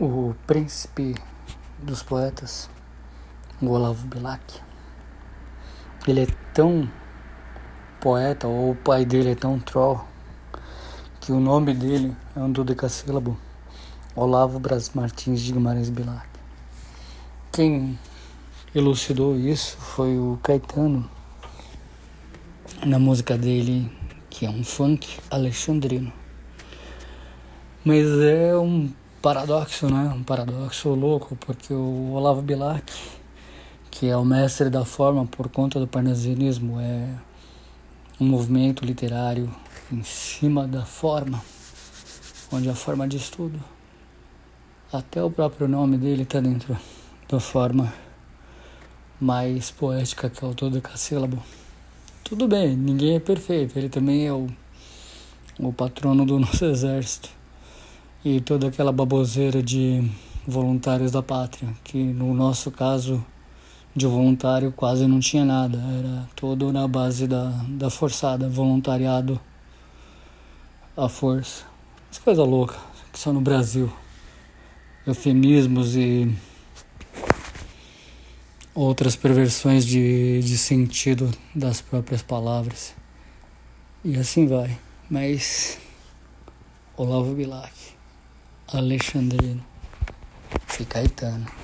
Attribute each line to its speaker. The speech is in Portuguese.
Speaker 1: o príncipe dos poetas, o Olavo Bilac, ele é tão poeta, ou o pai dele é tão troll, que o nome dele é um dodecassílabo, Olavo Bras Martins de Guimarães Bilac. Quem elucidou isso foi o Caetano, na música dele, que é um funk alexandrino. Mas é um paradoxo, né? Um paradoxo louco, porque o Olavo Bilac, que é o mestre da forma por conta do parnasianismo, é um movimento literário em cima da forma, onde a forma diz tudo. Até o próprio nome dele está dentro da forma mais poética que é o todo cassílabo. Tudo bem, ninguém é perfeito, ele também é o, o patrono do nosso exército e toda aquela baboseira de voluntários da pátria, que no nosso caso de voluntário quase não tinha nada, era todo na base da, da forçada, voluntariado à força. As coisa louca que só no Brasil. Eufemismos e outras perversões de, de sentido das próprias palavras. E assim vai. Mas Olavo Bilac. Alexandrino e Caetano.